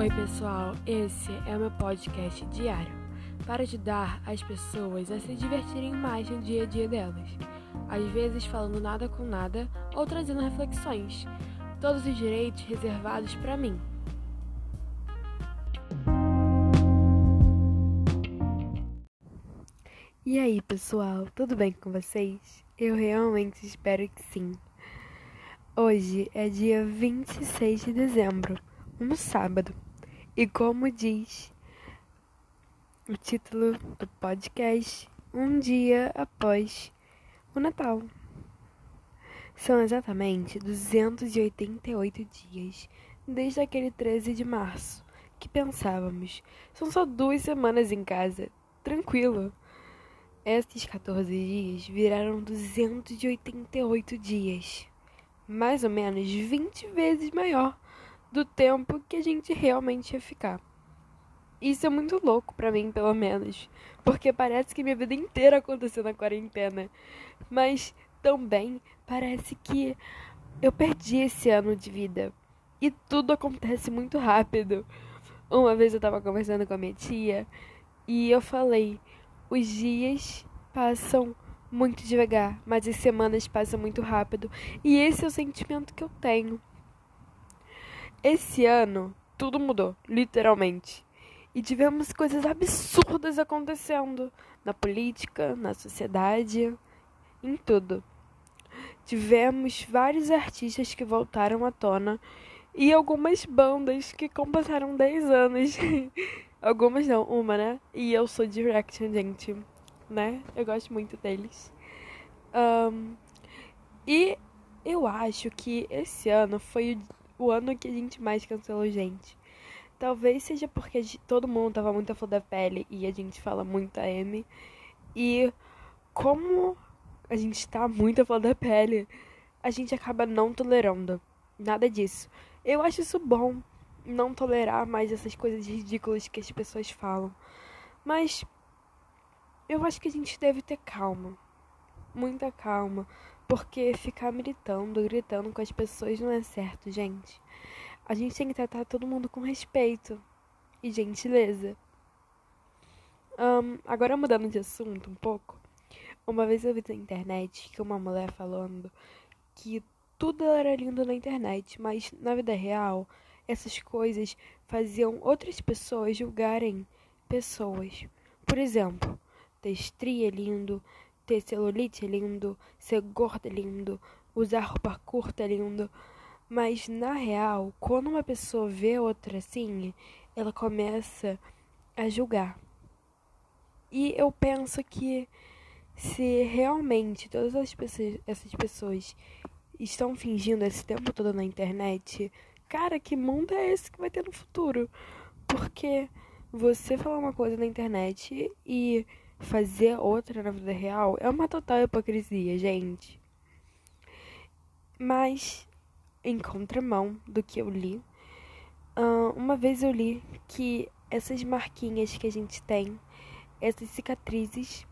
Oi, pessoal. Esse é o meu podcast diário para ajudar as pessoas a se divertirem mais no dia a dia delas. Às vezes falando nada com nada ou trazendo reflexões. Todos os direitos reservados para mim. E aí, pessoal, tudo bem com vocês? Eu realmente espero que sim. Hoje é dia 26 de dezembro, um sábado. E como diz o título do podcast, um dia após o Natal. São exatamente 288 dias desde aquele 13 de março que pensávamos, são só duas semanas em casa, tranquilo. Esses 14 dias viraram 288 dias, mais ou menos 20 vezes maior do tempo que a gente realmente ia ficar. Isso é muito louco para mim, pelo menos, porque parece que minha vida inteira aconteceu na quarentena, mas também parece que eu perdi esse ano de vida e tudo acontece muito rápido. Uma vez eu tava conversando com a minha tia e eu falei: os dias passam muito devagar, mas as semanas passam muito rápido. E esse é o sentimento que eu tenho. Esse ano, tudo mudou, literalmente. E tivemos coisas absurdas acontecendo na política, na sociedade, em tudo. Tivemos vários artistas que voltaram à tona e algumas bandas que completaram 10 anos. algumas não, uma, né? E eu sou Direction, gente, né? Eu gosto muito deles. Um, e eu acho que esse ano foi o ano que a gente mais cancelou gente. Talvez seja porque todo mundo tava muito a flor da pele e a gente fala muito a M. E como a gente tá muito a flor da pele, a gente acaba não tolerando nada disso. Eu acho isso bom, não tolerar mais essas coisas ridículas que as pessoas falam. Mas eu acho que a gente deve ter calma. Muita calma. Porque ficar militando, gritando com as pessoas não é certo, gente. A gente tem que tratar todo mundo com respeito e gentileza. Um, agora mudando de assunto um pouco. Uma vez eu vi na internet que uma mulher falando que tudo era lindo na internet, mas na vida real essas coisas faziam outras pessoas julgarem pessoas. Por exemplo, ter estria é lindo, ter celulite é lindo, ser gorda é lindo, usar roupa curta é lindo. Mas na real, quando uma pessoa vê outra assim, ela começa a julgar. E eu penso que se realmente todas as pessoas, essas pessoas estão fingindo esse tempo todo na internet, cara, que mundo é esse que vai ter no futuro? Porque você falar uma coisa na internet e fazer outra na vida real é uma total hipocrisia, gente. Mas, em contramão do que eu li, uma vez eu li que essas marquinhas que a gente tem, essas cicatrizes,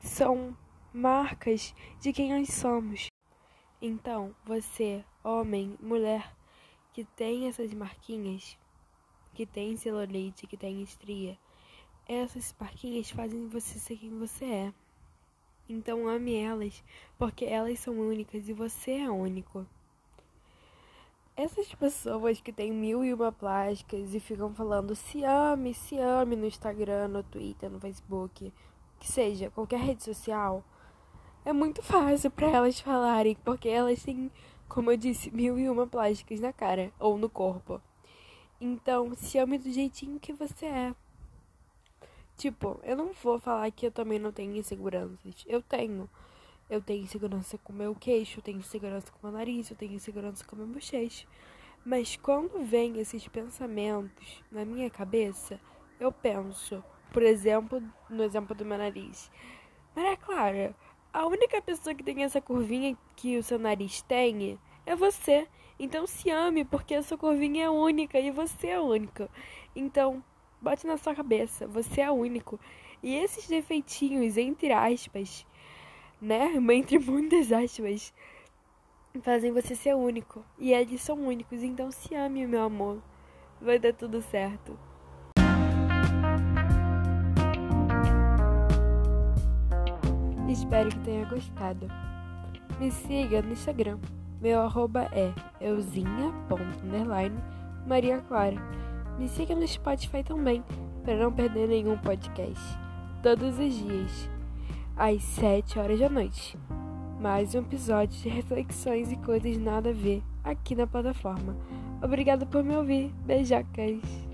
são marcas de quem nós somos. Então, você, homem, mulher, que tem essas marquinhas, que tem celulite, que tem estria, essas marquinhas fazem você ser quem você é. Então ame elas, porque elas são únicas e você é único. Essas pessoas que têm mil e uma plásticas e ficam falando se ame, se ame no Instagram, no Twitter, no Facebook, que seja, qualquer rede social, é muito fácil para elas falarem, porque elas têm, como eu disse, mil e uma plásticas na cara ou no corpo. Então, se ame do jeitinho que você é. Tipo, eu não vou falar que eu também não tenho inseguranças. Eu tenho. Eu tenho insegurança com meu queixo, eu tenho insegurança com meu nariz, eu tenho insegurança com meu bochecho. Mas quando vem esses pensamentos na minha cabeça, eu penso, por exemplo, no exemplo do meu nariz. Maria Clara, a única pessoa que tem essa curvinha que o seu nariz tem é você. Então se ame, porque essa curvinha é única e você é única. Então, Bote na sua cabeça, você é único. E esses defeitinhos, entre aspas, né? Entre muitas aspas, fazem você ser único. E eles são únicos, então se ame, meu amor. Vai dar tudo certo. Espero que tenha gostado. Me siga no Instagram. Meu arroba é euzinha.maria Clara. Me siga no Spotify também, para não perder nenhum podcast. Todos os dias, às 7 horas da noite. Mais um episódio de reflexões e coisas nada a ver aqui na plataforma. Obrigada por me ouvir. Beijocas!